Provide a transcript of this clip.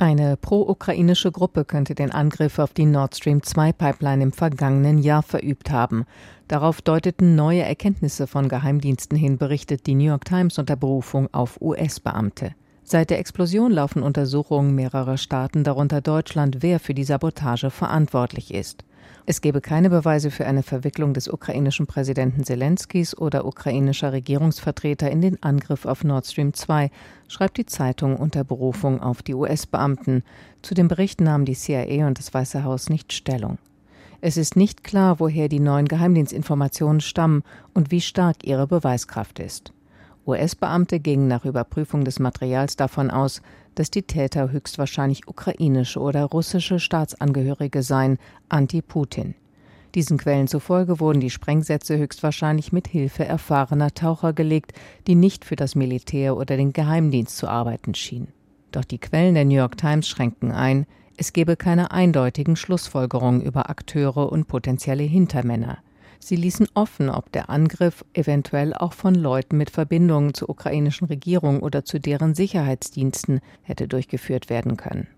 Eine pro-ukrainische Gruppe könnte den Angriff auf die Nord Stream 2 Pipeline im vergangenen Jahr verübt haben. Darauf deuteten neue Erkenntnisse von Geheimdiensten hin, berichtet die New York Times unter Berufung auf US-Beamte. Seit der Explosion laufen Untersuchungen mehrerer Staaten, darunter Deutschland, wer für die Sabotage verantwortlich ist. Es gebe keine Beweise für eine Verwicklung des ukrainischen Präsidenten Zelenskis oder ukrainischer Regierungsvertreter in den Angriff auf Nord Stream 2, schreibt die Zeitung unter Berufung auf die US-Beamten. Zu dem Bericht nahmen die CIA und das Weiße Haus nicht Stellung. Es ist nicht klar, woher die neuen Geheimdienstinformationen stammen und wie stark ihre Beweiskraft ist. US-Beamte gingen nach Überprüfung des Materials davon aus, dass die Täter höchstwahrscheinlich ukrainische oder russische Staatsangehörige seien, anti-Putin. Diesen Quellen zufolge wurden die Sprengsätze höchstwahrscheinlich mit Hilfe erfahrener Taucher gelegt, die nicht für das Militär oder den Geheimdienst zu arbeiten schienen. Doch die Quellen der New York Times schränken ein, es gebe keine eindeutigen Schlussfolgerungen über Akteure und potenzielle Hintermänner. Sie ließen offen, ob der Angriff eventuell auch von Leuten mit Verbindungen zur ukrainischen Regierung oder zu deren Sicherheitsdiensten hätte durchgeführt werden können